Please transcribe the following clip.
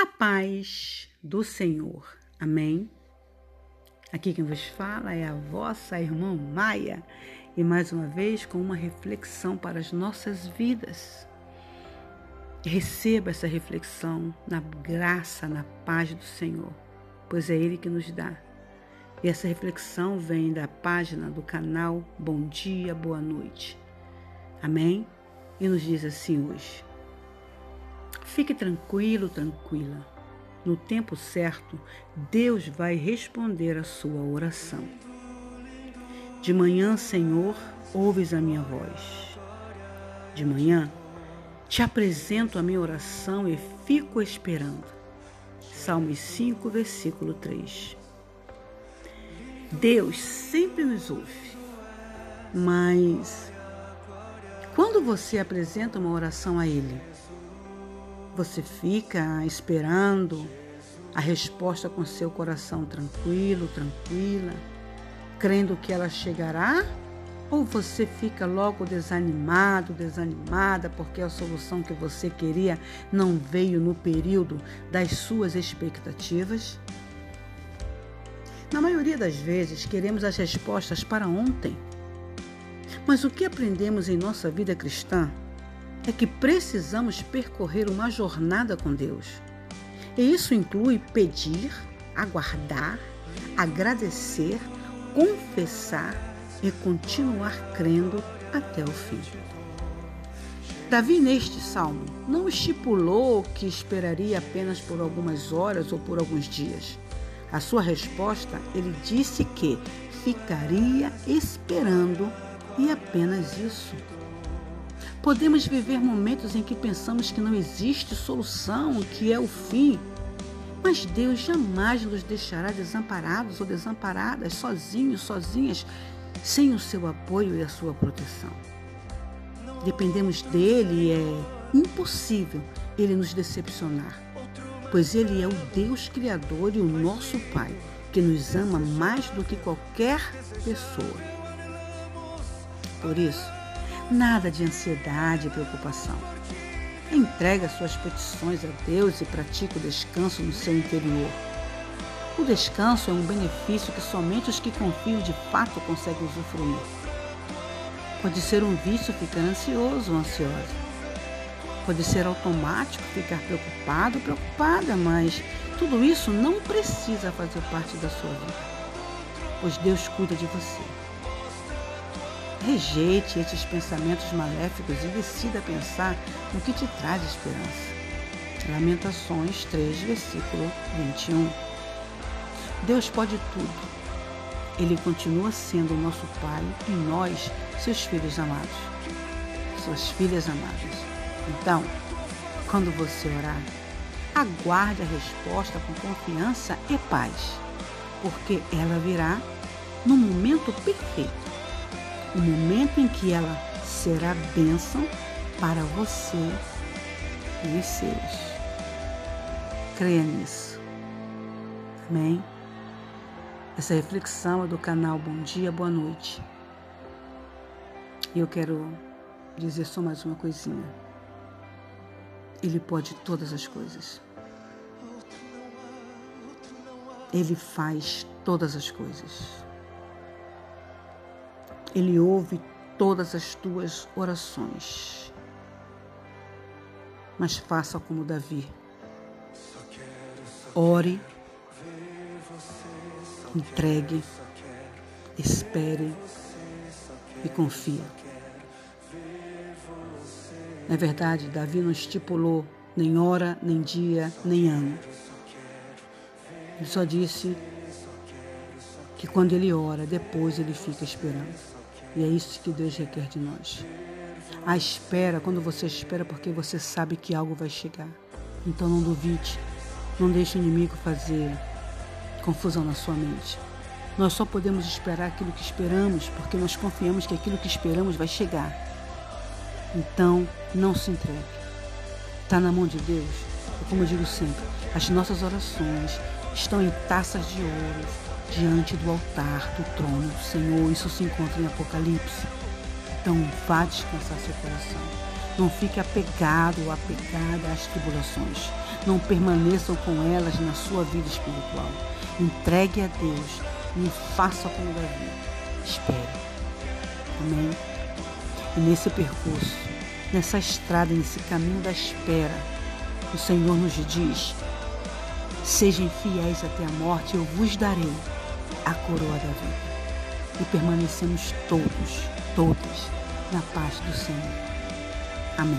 A paz do Senhor. Amém. Aqui quem vos fala é a vossa irmã Maia e mais uma vez com uma reflexão para as nossas vidas. Receba essa reflexão na graça, na paz do Senhor, pois é Ele que nos dá. E essa reflexão vem da página do canal Bom Dia, Boa Noite. Amém? E nos diz assim hoje. Fique tranquilo, tranquila. No tempo certo, Deus vai responder a sua oração. De manhã, Senhor, ouves a minha voz. De manhã, te apresento a minha oração e fico esperando. Salmos 5, versículo 3. Deus sempre nos ouve, mas quando você apresenta uma oração a Ele, você fica esperando a resposta com seu coração tranquilo, tranquila, crendo que ela chegará? Ou você fica logo desanimado, desanimada, porque a solução que você queria não veio no período das suas expectativas? Na maioria das vezes, queremos as respostas para ontem. Mas o que aprendemos em nossa vida cristã é que precisamos percorrer uma jornada com Deus. E isso inclui pedir, aguardar, agradecer, confessar e continuar crendo até o fim. Davi, neste salmo, não estipulou que esperaria apenas por algumas horas ou por alguns dias. A sua resposta, ele disse que ficaria esperando e apenas isso. Podemos viver momentos em que pensamos que não existe solução, que é o fim. Mas Deus jamais nos deixará desamparados ou desamparadas, sozinhos, sozinhas, sem o seu apoio e a sua proteção. Dependemos dele e é impossível ele nos decepcionar, pois ele é o Deus Criador e o nosso Pai, que nos ama mais do que qualquer pessoa. Por isso, Nada de ansiedade e preocupação. Entrega suas petições a Deus e pratique o descanso no seu interior. O descanso é um benefício que somente os que confiam de fato conseguem usufruir. Pode ser um vício ficar ansioso ou ansiosa. Pode ser automático ficar preocupado ou preocupada, mas tudo isso não precisa fazer parte da sua vida, pois Deus cuida de você. Rejeite esses pensamentos maléficos e decida pensar no que te traz esperança. Lamentações 3, versículo 21. Deus pode tudo. Ele continua sendo o nosso Pai e nós, seus filhos amados, suas filhas amadas. Então, quando você orar, aguarde a resposta com confiança e paz, porque ela virá no momento perfeito o momento em que ela será bênção para você e os seus. Creia nisso. Amém? Essa reflexão é do canal Bom Dia, Boa Noite. E eu quero dizer só mais uma coisinha. Ele pode todas as coisas. Ele faz todas as coisas. Ele ouve todas as tuas orações. Mas faça como Davi. Ore, entregue, espere e confie. Na verdade, Davi não estipulou nem hora, nem dia, nem ano. Ele só disse que quando ele ora, depois ele fica esperando. E é isso que Deus requer de nós. A espera, quando você espera, porque você sabe que algo vai chegar. Então não duvide, não deixe o inimigo fazer confusão na sua mente. Nós só podemos esperar aquilo que esperamos, porque nós confiamos que aquilo que esperamos vai chegar. Então, não se entregue. Está na mão de Deus. Como eu digo sempre, as nossas orações estão em taças de ouro, diante do altar do trono do Senhor. Isso se encontra em Apocalipse. Então, vá descansar seu coração. Não fique apegado ou apegada às tribulações. Não permaneçam com elas na sua vida espiritual. Entregue a Deus e faça como Davi. Espere. Amém? E nesse percurso, nessa estrada, nesse caminho da espera, o Senhor nos diz: Sejam fiéis até a morte, eu vos darei a coroa da vida. E permanecemos todos, todas, na paz do Senhor. Amém.